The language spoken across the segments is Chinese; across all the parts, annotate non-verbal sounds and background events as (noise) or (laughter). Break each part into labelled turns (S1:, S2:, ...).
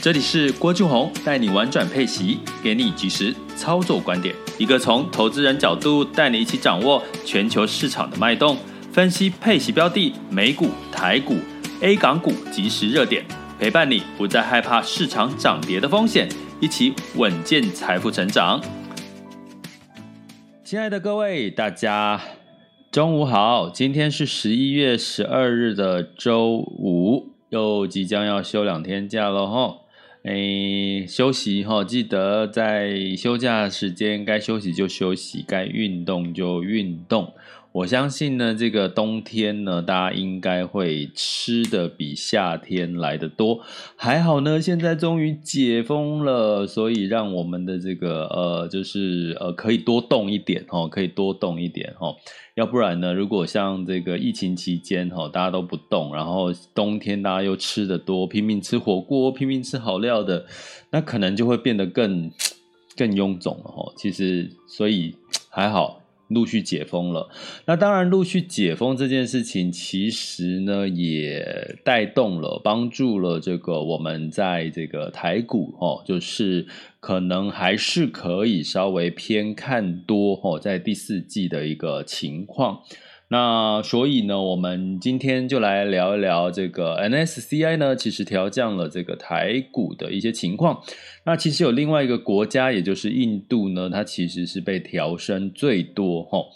S1: 这里是郭俊宏带你玩转配息，给你及时操作观点，一个从投资人角度带你一起掌握全球市场的脉动，分析配息标的、美股、台股、A 港股即时热点，陪伴你不再害怕市场涨跌的风险，一起稳健财富成长。亲爱的各位，大家中午好，今天是十一月十二日的周五，又即将要休两天假了哈。诶，休息哈，记得在休假时间该休息就休息，该运动就运动。我相信呢，这个冬天呢，大家应该会吃的比夏天来得多。还好呢，现在终于解封了，所以让我们的这个呃，就是呃，可以多动一点哦，可以多动一点哦。要不然呢，如果像这个疫情期间哈，大家都不动，然后冬天大家又吃得多，拼命吃火锅，拼命吃好料的，那可能就会变得更 (tsk) 更臃肿了哈。其实，所以还好。陆续解封了，那当然，陆续解封这件事情，其实呢也带动了、帮助了这个我们在这个台股哦，就是可能还是可以稍微偏看多哦，在第四季的一个情况。那所以呢，我们今天就来聊一聊这个 N S C I 呢，其实调降了这个台股的一些情况。那其实有另外一个国家，也就是印度呢，它其实是被调升最多齁。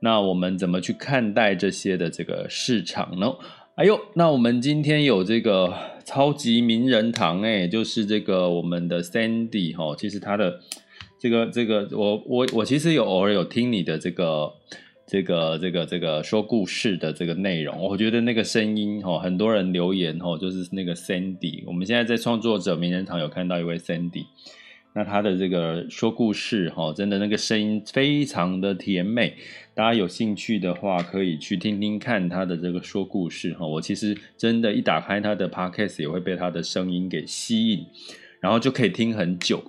S1: 那我们怎么去看待这些的这个市场呢？哎呦，那我们今天有这个超级名人堂哎，就是这个我们的 Sandy 齁。其实他的这个这个，我我我其实有偶尔有听你的这个。这个这个这个说故事的这个内容，我觉得那个声音哦，很多人留言哦，就是那个 Sandy。我们现在在创作者名人堂有看到一位 Sandy，那他的这个说故事哈，真的那个声音非常的甜美。大家有兴趣的话，可以去听听看他的这个说故事哈。我其实真的，一打开他的 Podcast 也会被他的声音给吸引，然后就可以听很久。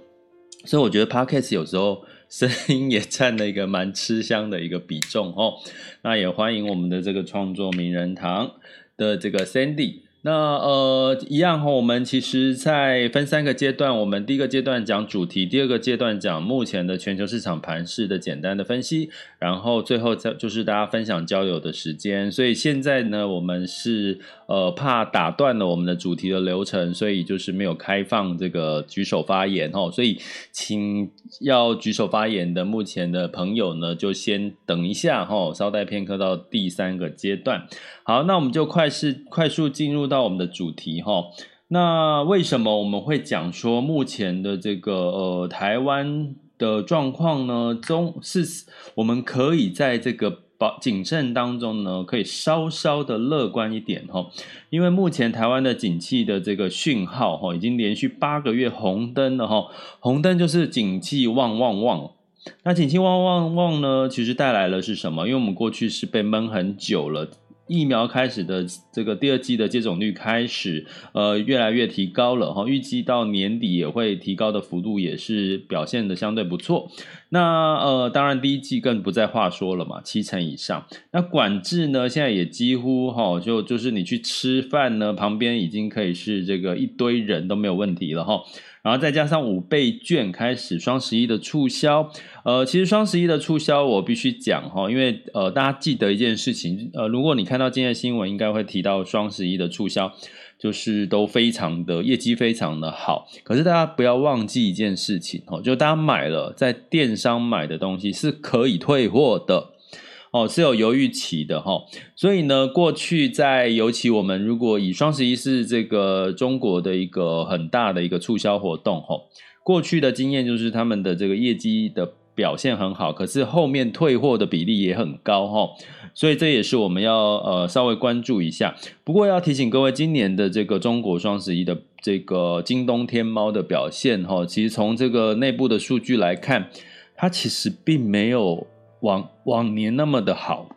S1: 所以我觉得 Podcast 有时候。声音也占了一个蛮吃香的一个比重哦，那也欢迎我们的这个创作名人堂的这个 Sandy。那呃，一样哈，我们其实在分三个阶段，我们第一个阶段讲主题，第二个阶段讲目前的全球市场盘势的简单的分析，然后最后再就是大家分享交流的时间。所以现在呢，我们是呃怕打断了我们的主题的流程，所以就是没有开放这个举手发言哦。所以请要举手发言的目前的朋友呢，就先等一下哈，稍待片刻到第三个阶段。好，那我们就快速快速进入到我们的主题哈。那为什么我们会讲说目前的这个呃台湾的状况呢？中是我们可以在这个保谨慎当中呢，可以稍稍的乐观一点哈。因为目前台湾的景气的这个讯号哈，已经连续八个月红灯了哈。红灯就是景气旺旺旺。那景气旺旺旺呢，其实带来了是什么？因为我们过去是被闷很久了。疫苗开始的这个第二季的接种率开始，呃，越来越提高了哈，预计到年底也会提高的幅度也是表现的相对不错。那呃，当然第一季更不在话说了嘛，七成以上。那管制呢，现在也几乎哈，就就是你去吃饭呢，旁边已经可以是这个一堆人都没有问题了哈。然后再加上五倍券开始双十一的促销，呃，其实双十一的促销我必须讲哈，因为呃，大家记得一件事情，呃，如果你看到今天的新闻，应该会提到双十一的促销，就是都非常的业绩非常的好。可是大家不要忘记一件事情哦，就大家买了在电商买的东西是可以退货的。哦，是有犹豫期的哈，所以呢，过去在尤其我们如果以双十一是这个中国的一个很大的一个促销活动哈，过去的经验就是他们的这个业绩的表现很好，可是后面退货的比例也很高哈，所以这也是我们要呃稍微关注一下。不过要提醒各位，今年的这个中国双十一的这个京东天猫的表现哈，其实从这个内部的数据来看，它其实并没有往往年那么的好。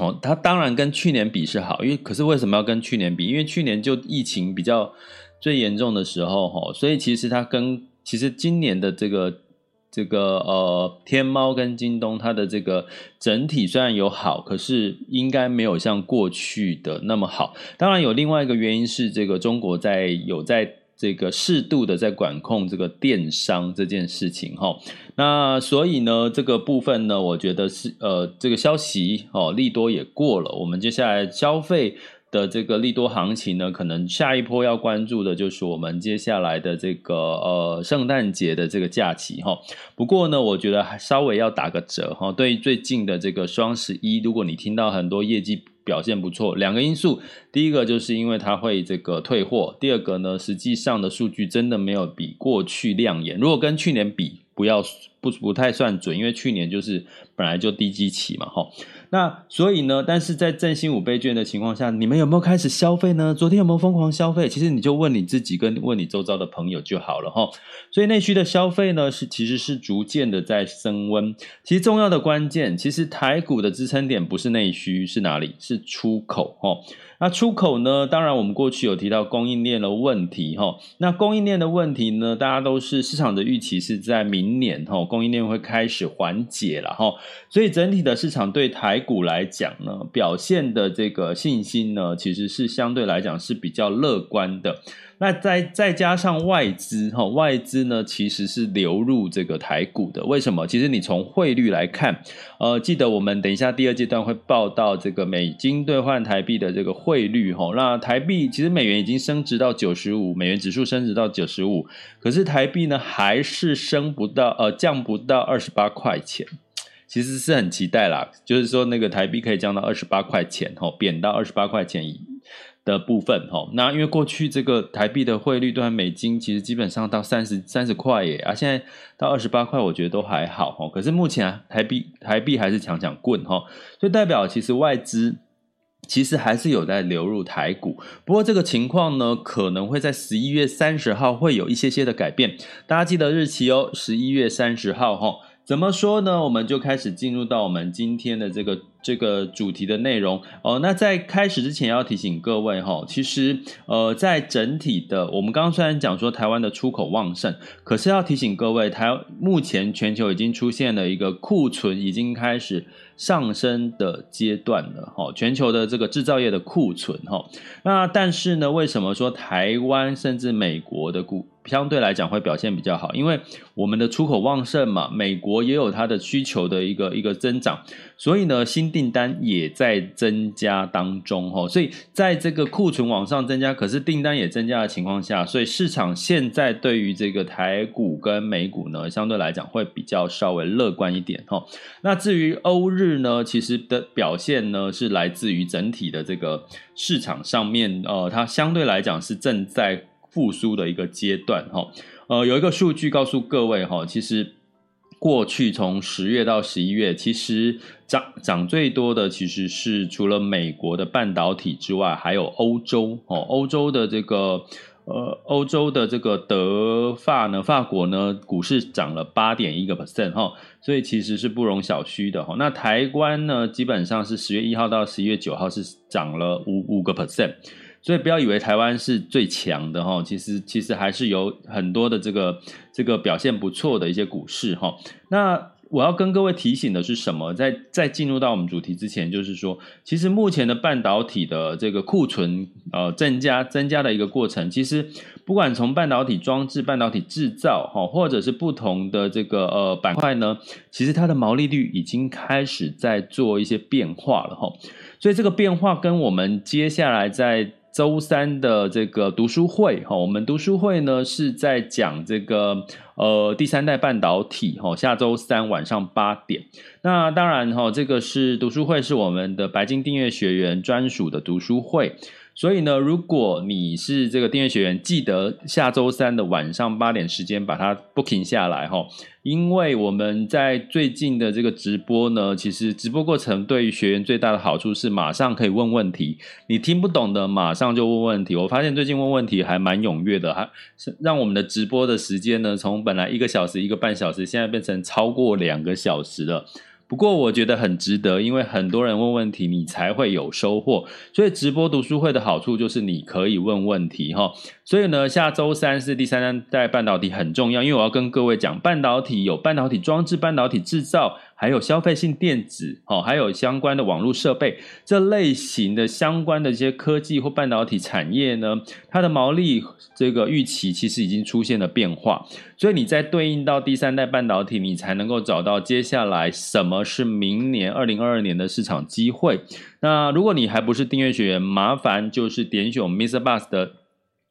S1: 哦，它当然跟去年比是好，因为可是为什么要跟去年比？因为去年就疫情比较最严重的时候哈，所以其实它跟其实今年的这个这个呃天猫跟京东它的这个整体虽然有好，可是应该没有像过去的那么好。当然有另外一个原因是这个中国在有在。这个适度的在管控这个电商这件事情哈，那所以呢，这个部分呢，我觉得是呃，这个消息哦，利多也过了，我们接下来消费的这个利多行情呢，可能下一波要关注的就是我们接下来的这个呃圣诞节的这个假期哈。不过呢，我觉得还稍微要打个折哈，对于最近的这个双十一，如果你听到很多业绩。表现不错，两个因素，第一个就是因为它会这个退货，第二个呢，实际上的数据真的没有比过去亮眼。如果跟去年比，不要不不太算准，因为去年就是本来就低基期嘛，哈。那所以呢，但是在振兴五倍券的情况下，你们有没有开始消费呢？昨天有没有疯狂消费？其实你就问你自己，跟问你周遭的朋友就好了哈。所以内需的消费呢，是其实是逐渐的在升温。其实重要的关键，其实台股的支撑点不是内需，是哪里？是出口哈。那出口呢？当然，我们过去有提到供应链的问题哈。那供应链的问题呢，大家都是市场的预期是在明年哈，供应链会开始缓解了哈。所以整体的市场对台股来讲呢，表现的这个信心呢，其实是相对来讲是比较乐观的。那再再加上外资哈，外资呢其实是流入这个台股的。为什么？其实你从汇率来看，呃，记得我们等一下第二阶段会报到这个美金兑换台币的这个汇率哈。那台币其实美元已经升值到九十五，美元指数升值到九十五，可是台币呢还是升不到，呃，降不到二十八块钱。其实是很期待啦，就是说那个台币可以降到二十八块钱哈，贬到二十八块钱以。的部分哈，那因为过去这个台币的汇率兑换美金其实基本上到三十三十块耶啊，现在到二十八块，我觉得都还好哈。可是目前台币台币还是强强棍哈，所以代表其实外资其实还是有在流入台股。不过这个情况呢，可能会在十一月三十号会有一些些的改变，大家记得日期哦，十一月三十号哈。怎么说呢？我们就开始进入到我们今天的这个这个主题的内容哦。那在开始之前要提醒各位哈，其实呃，在整体的我们刚刚虽然讲说台湾的出口旺盛，可是要提醒各位，台目前全球已经出现了一个库存已经开始上升的阶段了哈。全球的这个制造业的库存哈，那但是呢，为什么说台湾甚至美国的股相对来讲会表现比较好，因为我们的出口旺盛嘛，美国也有它的需求的一个一个增长，所以呢，新订单也在增加当中哈，所以在这个库存往上增加，可是订单也增加的情况下，所以市场现在对于这个台股跟美股呢，相对来讲会比较稍微乐观一点哈。那至于欧日呢，其实的表现呢是来自于整体的这个市场上面，呃，它相对来讲是正在。复苏的一个阶段，哈，呃，有一个数据告诉各位，哈，其实过去从十月到十一月，其实涨涨最多的其实是除了美国的半导体之外，还有欧洲，哦，欧洲的这个，呃，欧洲的这个德法呢，法国呢，股市涨了八点一个 percent，哈，所以其实是不容小觑的，哈。那台湾呢，基本上是十月一号到十一月九号是涨了五五个 percent。所以不要以为台湾是最强的哈，其实其实还是有很多的这个这个表现不错的一些股市哈。那我要跟各位提醒的是什么？在在进入到我们主题之前，就是说，其实目前的半导体的这个库存呃增加增加的一个过程，其实不管从半导体装置、半导体制造哈，或者是不同的这个呃板块呢，其实它的毛利率已经开始在做一些变化了哈。所以这个变化跟我们接下来在周三的这个读书会哈，我们读书会呢是在讲这个呃第三代半导体哈，下周三晚上八点。那当然哈，这个是读书会是我们的白金订阅学员专属的读书会，所以呢，如果你是这个订阅学员，记得下周三的晚上八点时间把它 booking 下来哈。因为我们在最近的这个直播呢，其实直播过程对于学员最大的好处是马上可以问问题，你听不懂的马上就问问题。我发现最近问问题还蛮踊跃的，还让我们的直播的时间呢，从本来一个小时、一个半小时，现在变成超过两个小时了。不过我觉得很值得，因为很多人问问题，你才会有收获。所以直播读书会的好处就是你可以问问题哈。所以呢，下周三是第三代半导体很重要，因为我要跟各位讲，半导体有半导体装置、半导体制造。还有消费性电子，哦，还有相关的网络设备这类型的相关的一些科技或半导体产业呢，它的毛利这个预期其实已经出现了变化，所以你在对应到第三代半导体，你才能够找到接下来什么是明年二零二二年的市场机会。那如果你还不是订阅学员，麻烦就是点选我们 MrBus 的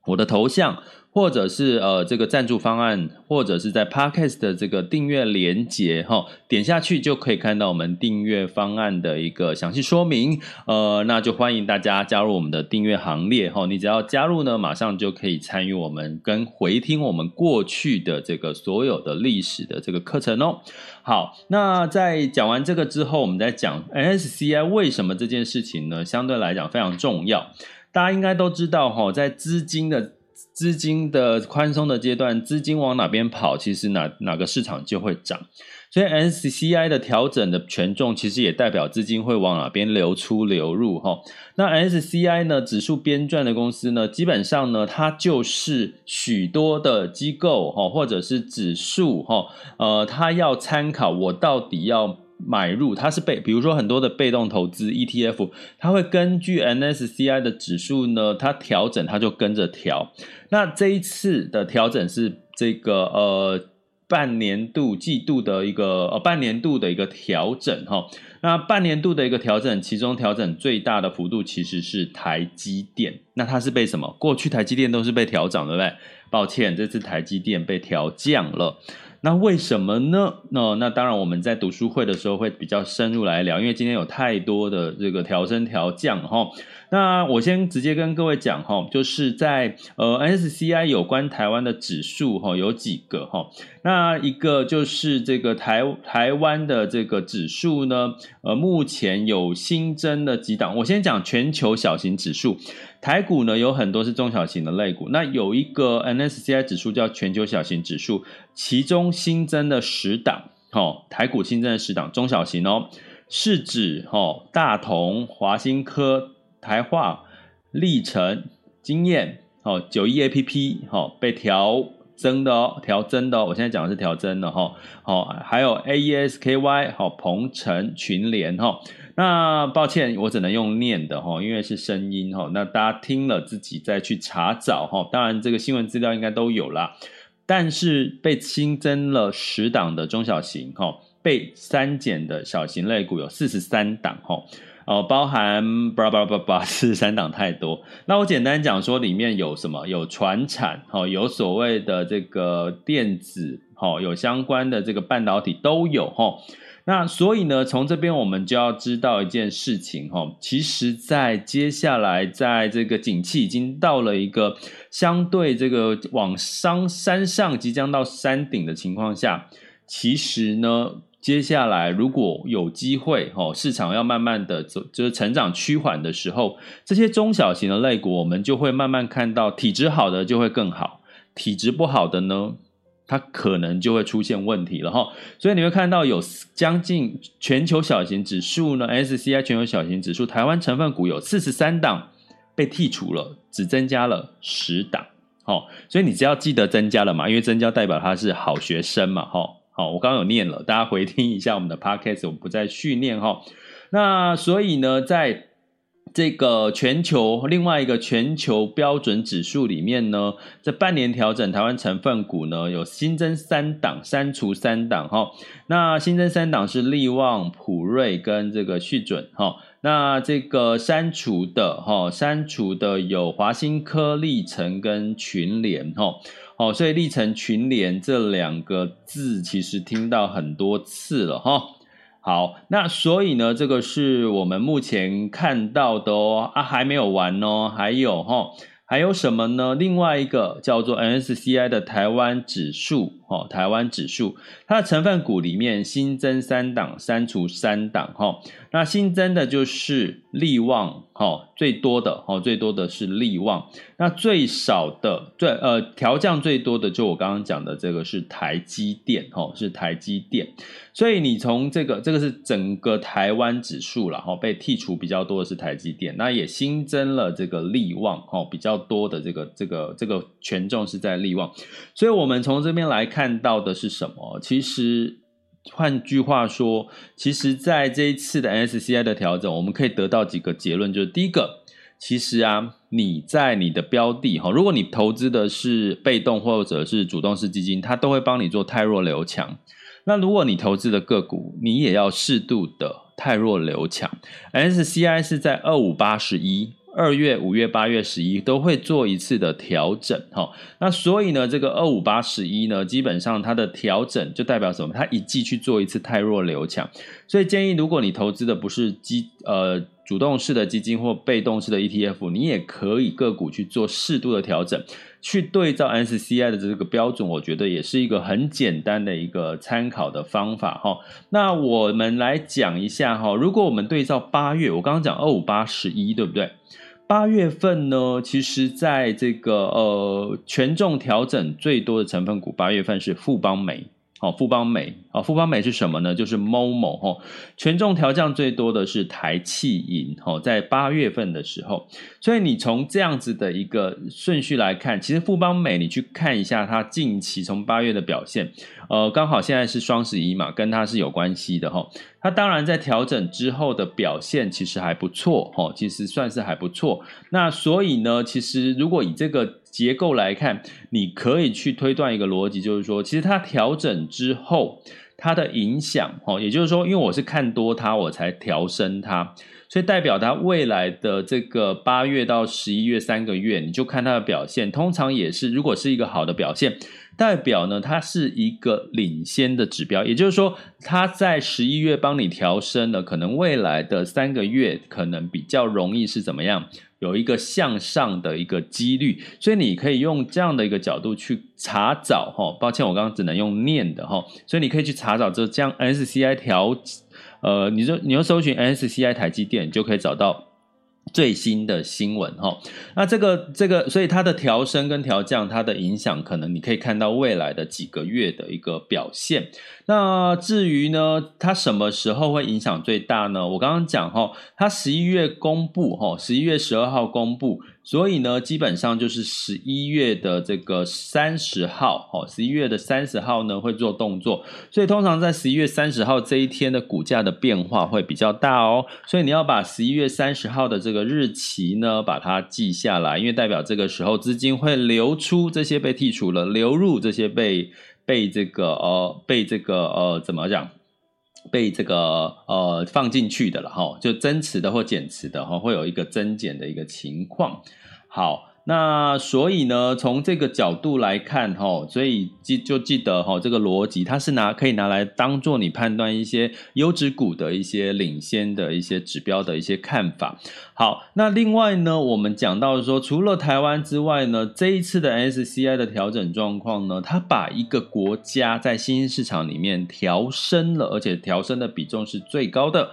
S1: 我的头像。或者是呃这个赞助方案，或者是在 Podcast 的这个订阅连接哈，点下去就可以看到我们订阅方案的一个详细说明。呃，那就欢迎大家加入我们的订阅行列哈。你只要加入呢，马上就可以参与我们跟回听我们过去的这个所有的历史的这个课程哦。好，那在讲完这个之后，我们再讲 NSCI 为什么这件事情呢？相对来讲非常重要。大家应该都知道哈，在资金的资金的宽松的阶段，资金往哪边跑，其实哪哪个市场就会涨。所以 S C I 的调整的权重，其实也代表资金会往哪边流出流入哈。那 S C I 呢，指数编撰的公司呢，基本上呢，它就是许多的机构哈，或者是指数哈，呃，它要参考我到底要。买入它是被，比如说很多的被动投资 ETF，它会根据 MSCI 的指数呢，它调整它就跟着调。那这一次的调整是这个呃半年度、季度的一个呃半年度的一个调整哈。那半年度的一个调整，其中调整最大的幅度其实是台积电。那它是被什么？过去台积电都是被调涨，对不对？抱歉，这次台积电被调降了。那为什么呢？那那当然，我们在读书会的时候会比较深入来聊，因为今天有太多的这个调升调降哈。那我先直接跟各位讲哈，就是在呃 MSCI 有关台湾的指数哈有几个哈。那一个就是这个台台湾的这个指数呢，呃目前有新增的几档。我先讲全球小型指数，台股呢有很多是中小型的类股。那有一个 N S C I 指数叫全球小型指数，其中新增的十档，哈台股新增的十档中小型哦，是指哈大同、华新科。台化、力成、经验，哦，九一 A P P，哦，被调增的哦，调增的哦，我现在讲的是调增的哈，好，还有 A E S K Y，好，鹏程、群联，哈，那抱歉，我只能用念的哈，因为是声音哈，那大家听了自己再去查找哈，当然这个新闻资料应该都有啦，但是被新增了十档的中小型哈，被删减的小型类股有四十三档哈。哦，包含巴拉巴拉巴拉四十三档太多。那我简单讲说，里面有什么？有船产，哈，有所谓的这个电子，哈，有相关的这个半导体都有，哈。那所以呢，从这边我们就要知道一件事情，哈，其实，在接下来，在这个景气已经到了一个相对这个往上山上即将到山顶的情况下，其实呢。接下来，如果有机会，哦，市场要慢慢的走，就是成长趋缓的时候，这些中小型的类股，我们就会慢慢看到体质好的就会更好，体质不好的呢，它可能就会出现问题了哈。所以你会看到有将近全球小型指数呢，SCI 全球小型指数，台湾成分股有四十三档被剔除了，只增加了十档，好，所以你只要记得增加了嘛，因为增加代表他是好学生嘛，哈。好，我刚刚有念了，大家回听一下我们的 podcast，我们不再训练哈。那所以呢，在这个全球另外一个全球标准指数里面呢，这半年调整台湾成分股呢有新增三档，删除三档哈。那新增三档是力旺、普瑞跟这个旭准哈。那这个删除的哈，删除的有华新科、立成跟群联哈。哦，所以力成群联这两个字其实听到很多次了哈。好，那所以呢，这个是我们目前看到的哦，啊，还没有完哦，还有哦。还有什么呢？另外一个叫做 NSCI 的台湾指数，哦，台湾指数，它的成分股里面新增三档，删除三档，哈。那新增的就是力旺，哈，最多的，哈，最多的是力旺。那最少的，最呃调降最多的，就我刚刚讲的这个是台积电，哈，是台积电。所以你从这个，这个是整个台湾指数了，哈，被剔除比较多的是台积电，那也新增了这个力旺，哈，比较多的这个这个这个权重是在力旺。所以我们从这边来看到的是什么？其实。换句话说，其实在这一次的 S C I 的调整，我们可以得到几个结论，就是第一个，其实啊，你在你的标的哈，如果你投资的是被动或者是主动式基金，它都会帮你做汰弱留强。那如果你投资的个股，你也要适度的汰弱留强。S C I 是在二五八十一。二月、五月、八月、十一都会做一次的调整，哈，那所以呢，这个二五八十一呢，基本上它的调整就代表什么？它一季去做一次太弱留强，所以建议如果你投资的不是基呃主动式的基金或被动式的 ETF，你也可以个股去做适度的调整，去对照 S C I 的这个标准，我觉得也是一个很简单的一个参考的方法，哈。那我们来讲一下哈，如果我们对照八月，我刚刚讲二五八十一，对不对？八月份呢，其实在这个呃权重调整最多的成分股，八月份是富邦美。好，富邦美，富邦美是什么呢？就是 MOMO 哈，权重调降最多的是台企银，哈，在八月份的时候，所以你从这样子的一个顺序来看，其实富邦美你去看一下它近期从八月的表现，呃，刚好现在是双十一嘛，跟它是有关系的哈。它当然在调整之后的表现其实还不错，哈，其实算是还不错。那所以呢，其实如果以这个。结构来看，你可以去推断一个逻辑，就是说，其实它调整之后，它的影响，哦，也就是说，因为我是看多它，我才调升它，所以代表它未来的这个八月到十一月三个月，你就看它的表现，通常也是，如果是一个好的表现，代表呢，它是一个领先的指标，也就是说，它在十一月帮你调升了，可能未来的三个月可能比较容易是怎么样？有一个向上的一个几率，所以你可以用这样的一个角度去查找哈。抱歉，我刚刚只能用念的哈，所以你可以去查找这这样 SCI 调，呃，你就你用搜寻 S C I 台积电，你就可以找到。最新的新闻哈，那这个这个，所以它的调升跟调降，它的影响可能你可以看到未来的几个月的一个表现。那至于呢，它什么时候会影响最大呢？我刚刚讲哈，它十一月公布哈，十一月十二号公布。所以呢，基本上就是十一月的这个三十号，哦，十一月的三十号呢会做动作，所以通常在十一月三十号这一天的股价的变化会比较大哦，所以你要把十一月三十号的这个日期呢把它记下来，因为代表这个时候资金会流出，这些被剔除了，流入这些被被这个呃被这个呃怎么讲？被这个呃放进去的了哈，就增持的或减持的哈，会有一个增减的一个情况。好。那所以呢，从这个角度来看，哈，所以记就记得哈，这个逻辑它是拿可以拿来当做你判断一些优质股的一些领先的一些指标的一些看法。好，那另外呢，我们讲到说，除了台湾之外呢，这一次的 S C I 的调整状况呢，它把一个国家在新兴市场里面调升了，而且调升的比重是最高的。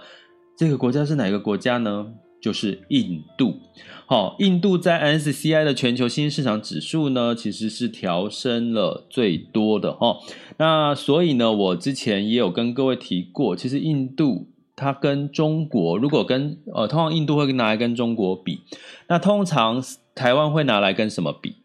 S1: 这个国家是哪个国家呢？就是印度，好，印度在 MSCI 的全球新兴市场指数呢，其实是调升了最多的哈。那所以呢，我之前也有跟各位提过，其实印度它跟中国，如果跟呃，通常印度会拿来跟中国比，那通常台湾会拿来跟什么比？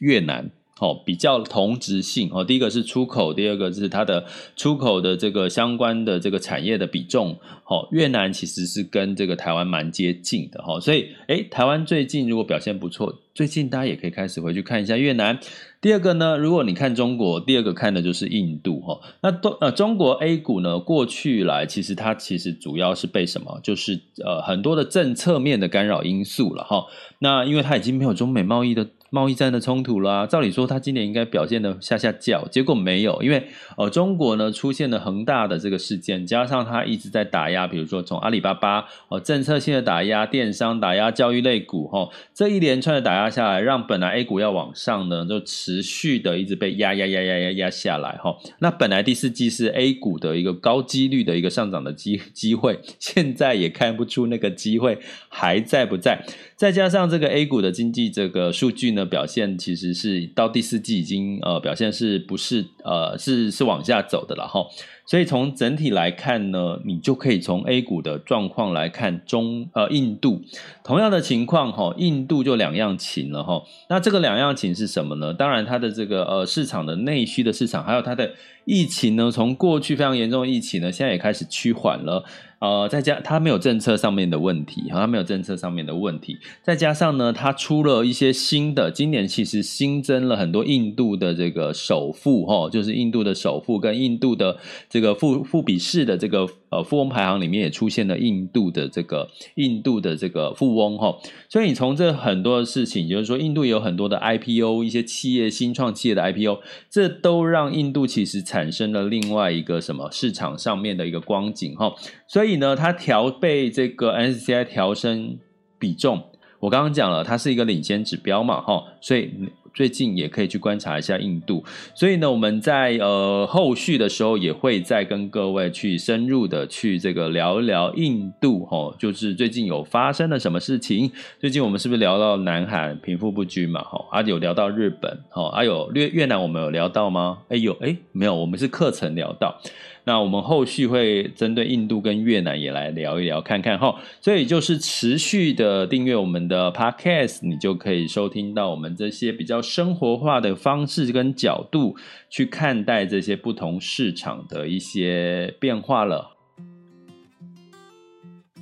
S1: 越南。哦，比较同质性哦。第一个是出口，第二个是它的出口的这个相关的这个产业的比重。哦，越南其实是跟这个台湾蛮接近的哈，所以诶，台湾最近如果表现不错，最近大家也可以开始回去看一下越南。第二个呢，如果你看中国，第二个看的就是印度哈。那都呃，中国 A 股呢，过去来其实它其实主要是被什么？就是呃很多的政策面的干扰因素了哈。那因为它已经没有中美贸易的。贸易战的冲突啦。照理说，它今年应该表现的下下叫，结果没有，因为呃，中国呢出现了恒大的这个事件，加上它一直在打压，比如说从阿里巴巴、呃，政策性的打压电商，打压教育类股，哈、这一连串的打压下来，让本来 A 股要往上呢，就持续的一直被压压压压压压下来，哈、那本来第四季是 A 股的一个高几率的一个上涨的机机会，现在也看不出那个机会还在不在。再加上这个 A 股的经济这个数据呢，表现其实是到第四季已经呃表现是不是呃是是往下走的了哈，所以从整体来看呢，你就可以从 A 股的状况来看中呃印度同样的情况哈，印度就两样情了哈。那这个两样情是什么呢？当然它的这个呃市场的内需的市场，还有它的疫情呢，从过去非常严重的疫情呢，现在也开始趋缓了。呃，再加他没有政策上面的问题，好它没有政策上面的问题，再加上呢，他出了一些新的，今年其实新增了很多印度的这个首富，哈，就是印度的首富跟印度的这个富富比士的这个。呃，富翁排行里面也出现了印度的这个印度的这个富翁哈，所以你从这很多的事情，就是说印度有很多的 IPO，一些企业新创企业的 IPO，这都让印度其实产生了另外一个什么市场上面的一个光景哈，所以呢，它调被这个 NSCI 调升比重，我刚刚讲了，它是一个领先指标嘛哈，所以。最近也可以去观察一下印度，所以呢，我们在呃后续的时候也会再跟各位去深入的去这个聊一聊印度齁，就是最近有发生了什么事情？最近我们是不是聊到南韩贫富不均嘛？齁，啊有聊到日本，齁，啊有越越南我们有聊到吗？哎有哎没有，我们是课程聊到。那我们后续会针对印度跟越南也来聊一聊，看看哈。所以就是持续的订阅我们的 Podcast，你就可以收听到我们这些比较生活化的方式跟角度去看待这些不同市场的一些变化了。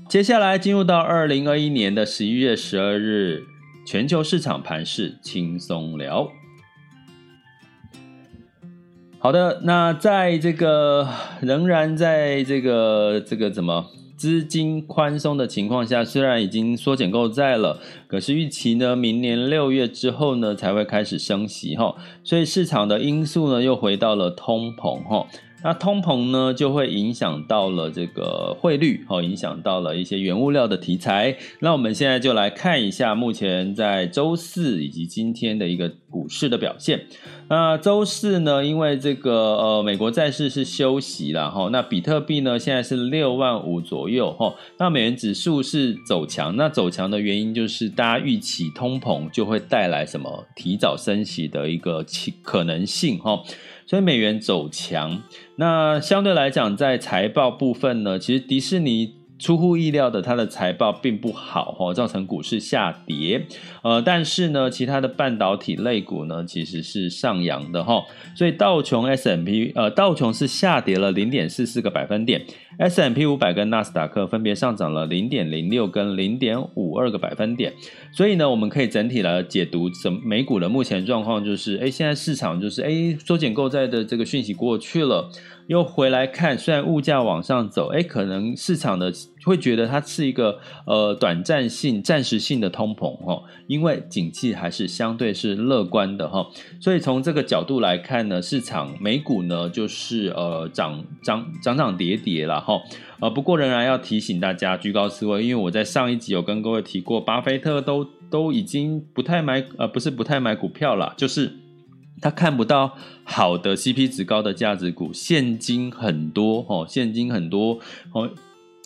S1: 接下来进入到二零二一年的十一月十二日，全球市场盘势轻松聊。好的，那在这个仍然在这个这个怎么资金宽松的情况下，虽然已经缩减购债了，可是预期呢，明年六月之后呢才会开始升息哈，所以市场的因素呢又回到了通膨哈。那通膨呢，就会影响到了这个汇率，哦，影响到了一些原物料的题材。那我们现在就来看一下目前在周四以及今天的一个股市的表现。那周四呢，因为这个呃美国债市是休息了哈，那比特币呢现在是六万五左右哈，那美元指数是走强。那走强的原因就是大家预期通膨就会带来什么提早升息的一个可能性哈。所以美元走强，那相对来讲，在财报部分呢，其实迪士尼。出乎意料的，它的财报并不好哈，造成股市下跌。呃，但是呢，其他的半导体类股呢，其实是上扬的哈。所以道琼 S M P 呃，道琼是下跌了零点四四个百分点，S M P 五百跟纳斯达克分别上涨了零点零六跟零点五二个百分点。所以呢，我们可以整体来解读，怎美股的目前状况就是，哎，现在市场就是，哎，缩减购债的这个讯息过去了。又回来看，虽然物价往上走，哎，可能市场的会觉得它是一个呃短暂性、暂时性的通膨哈，因为景气还是相对是乐观的哈，所以从这个角度来看呢，市场美股呢就是呃涨涨涨涨跌跌了哈，呃不过仍然要提醒大家居高思危，因为我在上一集有跟各位提过，巴菲特都都已经不太买呃不是不太买股票了，就是。他看不到好的 CP 值高的价值股，现金很多哦，现金很多哦。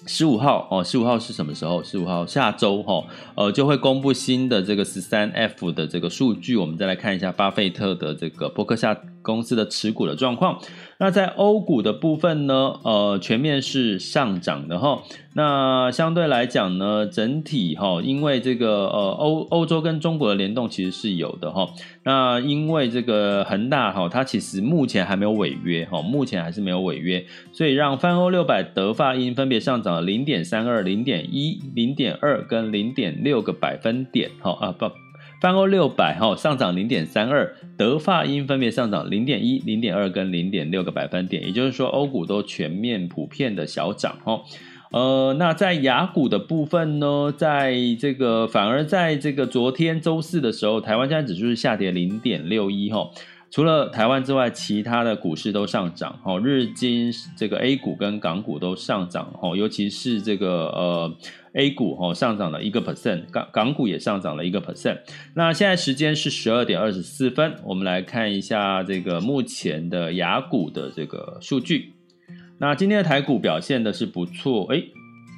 S1: 十五号哦，十五号是什么时候？十五号下周哈，呃，就会公布新的这个十三 F 的这个数据，我们再来看一下巴菲特的这个博客下公司的持股的状况。那在欧股的部分呢，呃，全面是上涨的哈。那相对来讲呢，整体哈，因为这个呃欧欧洲跟中国的联动其实是有的哈。那因为这个恒大哈，它其实目前还没有违约哈，目前还是没有违约，所以让泛欧六百德法英分别上涨了零点三二、零点一、零点二跟零点六个百分点哈啊不。泛欧六百哈上涨零点三二，德法英分别上涨零点一、零点二跟零点六个百分点，也就是说欧股都全面普遍的小涨哈。呃，那在雅股的部分呢，在这个反而在这个昨天周四的时候，台湾加指数是下跌零点六一哈。除了台湾之外，其他的股市都上涨哈，日经这个 A 股跟港股都上涨哈，尤其是这个呃 A 股哈上涨了一个 percent，港港股也上涨了一个 percent。那现在时间是十二点二十四分，我们来看一下这个目前的雅股的这个数据。那今天的台股表现的是不错，哎，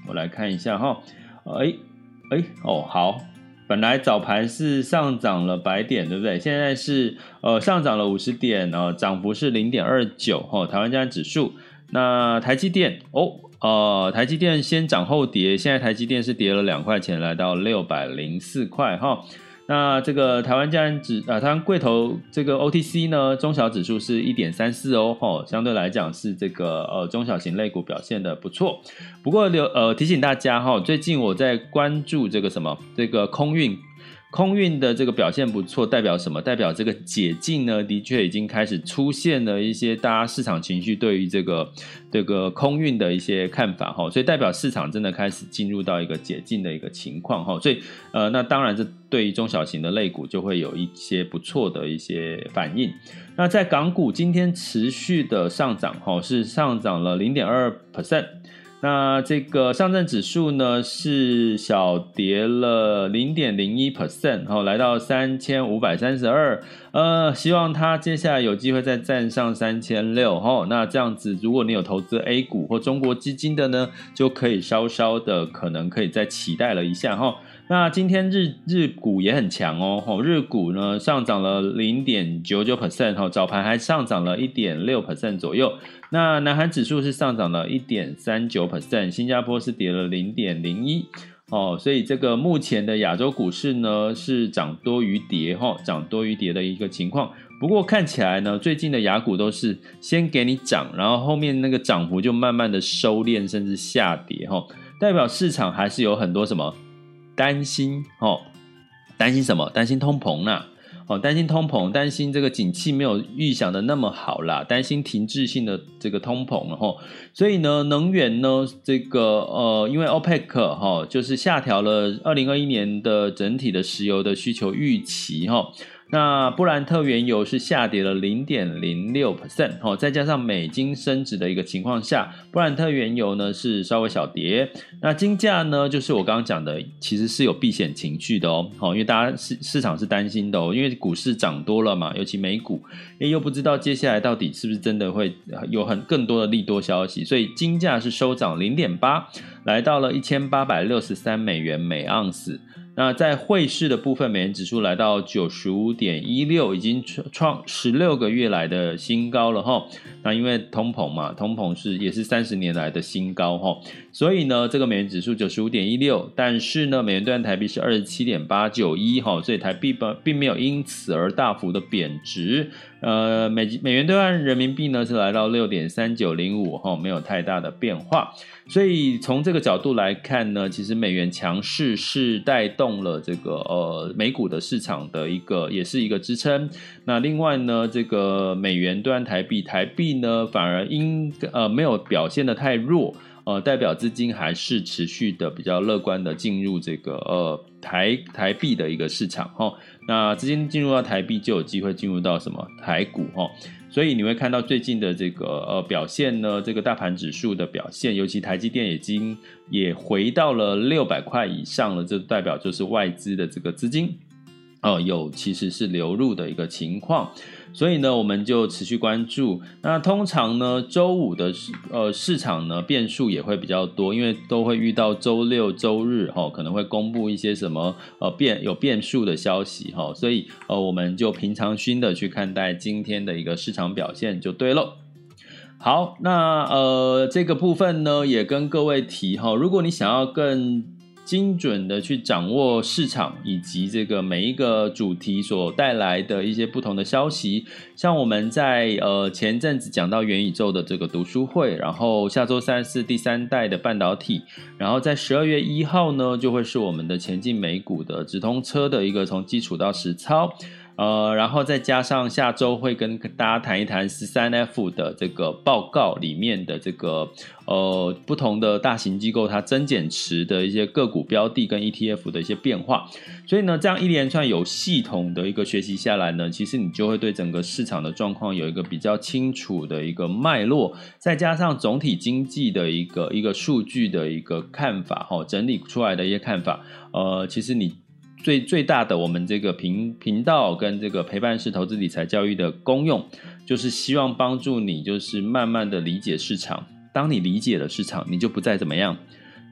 S1: 我来看一下哈，哎哎哦好。本来早盘是上涨了百点，对不对？现在是呃上涨了五十点，呃涨幅是零点二九哈。台湾加指数，那台积电哦，呃台积电先涨后跌，现在台积电是跌了两块钱，来到六百零四块哈。那这个台湾加指啊，台湾柜头这个 OTC 呢，中小指数是一点三四哦，吼，相对来讲是这个呃中小型类股表现的不错。不过留呃提醒大家哈，最近我在关注这个什么这个空运。空运的这个表现不错，代表什么？代表这个解禁呢，的确已经开始出现了一些大家市场情绪对于这个这个空运的一些看法哈，所以代表市场真的开始进入到一个解禁的一个情况哈，所以呃，那当然这对于中小型的类股就会有一些不错的一些反应。那在港股今天持续的上涨哈，是上涨了零点二 percent。那这个上证指数呢是小跌了零点零一 percent，然后来到三千五百三十二。呃，希望它接下来有机会再站上三千六。哈，那这样子，如果你有投资 A 股或中国基金的呢，就可以稍稍的可能可以再期待了一下哈。那今天日日股也很强哦，吼，日股呢上涨了零点九九 percent，哈，早盘还上涨了一点六 percent 左右。那南韩指数是上涨了一点三九 percent，新加坡是跌了零点零一，哦，所以这个目前的亚洲股市呢是涨多于跌，哈，涨多于跌的一个情况。不过看起来呢，最近的亚股都是先给你涨，然后后面那个涨幅就慢慢的收敛，甚至下跌，哈，代表市场还是有很多什么。担心哦，担心什么？担心通膨啦，哦，担心通膨，担心这个景气没有预想的那么好啦，担心停滞性的这个通膨，了哈，所以呢，能源呢，这个呃，因为 OPEC 哈，就是下调了二零二一年的整体的石油的需求预期哈。那布兰特原油是下跌了零点零六 percent，哦，再加上美金升值的一个情况下，布兰特原油呢是稍微小跌。那金价呢，就是我刚刚讲的，其实是有避险情绪的哦，好，因为大家市市场是担心的哦，因为股市涨多了嘛，尤其美股，又不知道接下来到底是不是真的会有很更多的利多消息，所以金价是收涨零点八，来到了一千八百六十三美元每盎司。那在汇市的部分，美元指数来到九十五点一六，已经创创十六个月来的新高了哈。那因为通膨嘛，通膨是也是三十年来的新高哈，所以呢，这个美元指数九十五点一六，但是呢，美元兑换台币是二十七点八九一哈，所以台币并并没有因此而大幅的贬值。呃，美美元兑换人民币呢是来到六点三九零五哈，没有太大的变化。所以从这个角度来看呢，其实美元强势是带动了这个呃美股的市场的一个，也是一个支撑。那另外呢，这个美元兑换台币，台币呢反而因呃没有表现得太弱，呃代表资金还是持续的比较乐观的进入这个呃台台币的一个市场哈。那资金进入到台币就有机会进入到什么台股哈。所以你会看到最近的这个呃表现呢，这个大盘指数的表现，尤其台积电已经也回到了六百块以上了，这代表就是外资的这个资金。哦，有其实是流入的一个情况，所以呢，我们就持续关注。那通常呢，周五的市呃市场呢变数也会比较多，因为都会遇到周六、周日哈、可能会公布一些什么呃变有变数的消息哈、所以呃我们就平常心的去看待今天的一个市场表现就对喽。好，那呃这个部分呢也跟各位提哈、如果你想要更精准的去掌握市场以及这个每一个主题所带来的一些不同的消息，像我们在呃前阵子讲到元宇宙的这个读书会，然后下周三是第三代的半导体，然后在十二月一号呢就会是我们的前进美股的直通车的一个从基础到实操。呃，然后再加上下周会跟大家谈一谈十三 F 的这个报告里面的这个呃不同的大型机构它增减持的一些个股标的跟 ETF 的一些变化。所以呢，这样一连串有系统的一个学习下来呢，其实你就会对整个市场的状况有一个比较清楚的一个脉络，再加上总体经济的一个一个数据的一个看法哈，整理出来的一些看法，呃，其实你。最最大的我们这个频频道跟这个陪伴式投资理财教育的功用，就是希望帮助你，就是慢慢的理解市场。当你理解了市场，你就不再怎么样，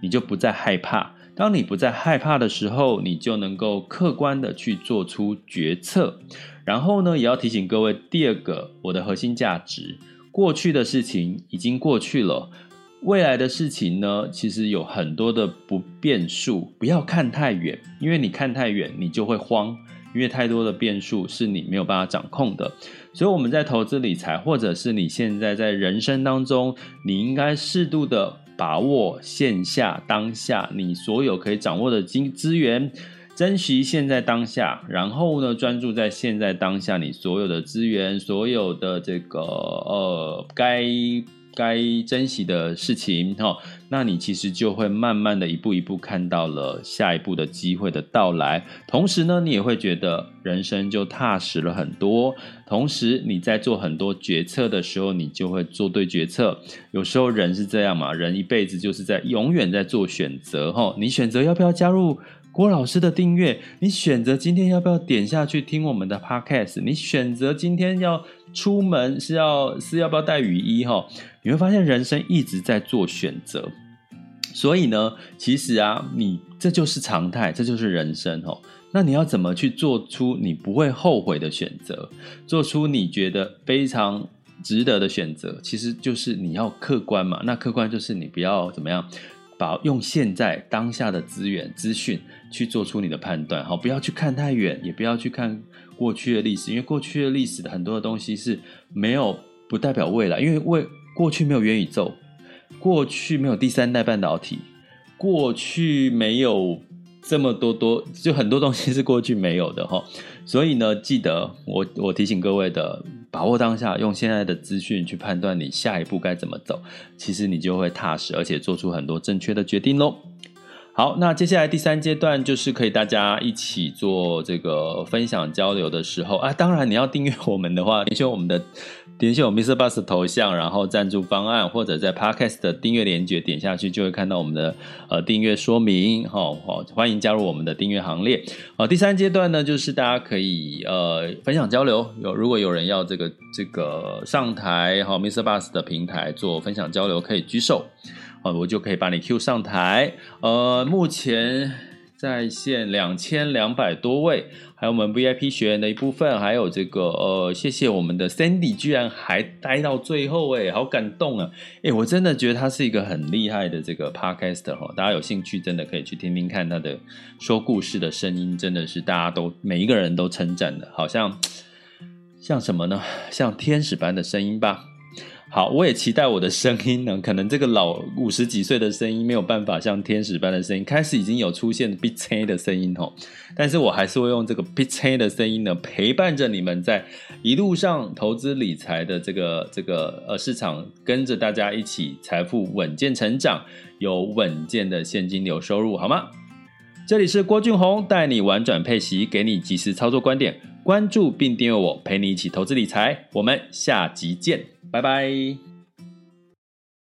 S1: 你就不再害怕。当你不再害怕的时候，你就能够客观的去做出决策。然后呢，也要提醒各位，第二个，我的核心价值，过去的事情已经过去了。未来的事情呢，其实有很多的不变数，不要看太远，因为你看太远，你就会慌，因为太多的变数是你没有办法掌控的。所以我们在投资理财，或者是你现在在人生当中，你应该适度的把握线下当下你所有可以掌握的资资源，珍惜现在当下，然后呢，专注在现在当下你所有的资源，所有的这个呃该。该珍惜的事情，哈，那你其实就会慢慢的一步一步看到了下一步的机会的到来。同时呢，你也会觉得人生就踏实了很多。同时，你在做很多决策的时候，你就会做对决策。有时候人是这样嘛，人一辈子就是在永远在做选择，哈。你选择要不要加入郭老师的订阅？你选择今天要不要点下去听我们的 Podcast？你选择今天要出门是要是要不要带雨衣？哈。你会发现人生一直在做选择，所以呢，其实啊，你这就是常态，这就是人生哦。那你要怎么去做出你不会后悔的选择，做出你觉得非常值得的选择？其实就是你要客观嘛。那客观就是你不要怎么样，把用现在当下的资源资讯去做出你的判断，好，不要去看太远，也不要去看过去的历史，因为过去的历史的很多的东西是没有不代表未来，因为未。过去没有元宇宙，过去没有第三代半导体，过去没有这么多多，就很多东西是过去没有的哈。所以呢，记得我我提醒各位的，把握当下，用现在的资讯去判断你下一步该怎么走，其实你就会踏实，而且做出很多正确的决定喽。好，那接下来第三阶段就是可以大家一起做这个分享交流的时候啊。当然，你要订阅我们的话，点选我们的点选我们 Mr. Bus 的头像，然后赞助方案，或者在 Podcast 的订阅连接点下去，就会看到我们的呃订阅说明。好、好，欢迎加入我们的订阅行列。好，第三阶段呢，就是大家可以呃分享交流。有如果有人要这个这个上台，好、，Mr. Bus 的平台做分享交流，可以举手。我就可以把你 Q 上台。呃，目前在线两千两百多位，还有我们 VIP 学员的一部分，还有这个呃，谢谢我们的 Sandy，居然还待到最后，哎，好感动啊！哎，我真的觉得他是一个很厉害的这个 Podcaster 哈，大家有兴趣真的可以去听听看他的说故事的声音，真的是大家都每一个人都称赞的，好像像什么呢？像天使般的声音吧。好，我也期待我的声音呢。可能这个老五十几岁的声音没有办法像天使般的声音，开始已经有出现 bitch 的声音吼。但是我还是会用这个 bitch 的声音呢，陪伴着你们在一路上投资理财的这个这个呃市场，跟着大家一起财富稳健成长，有稳健的现金流收入，好吗？这里是郭俊宏，带你玩转配息，给你及时操作观点，关注并订阅我，陪你一起投资理财。我们下集见。拜拜。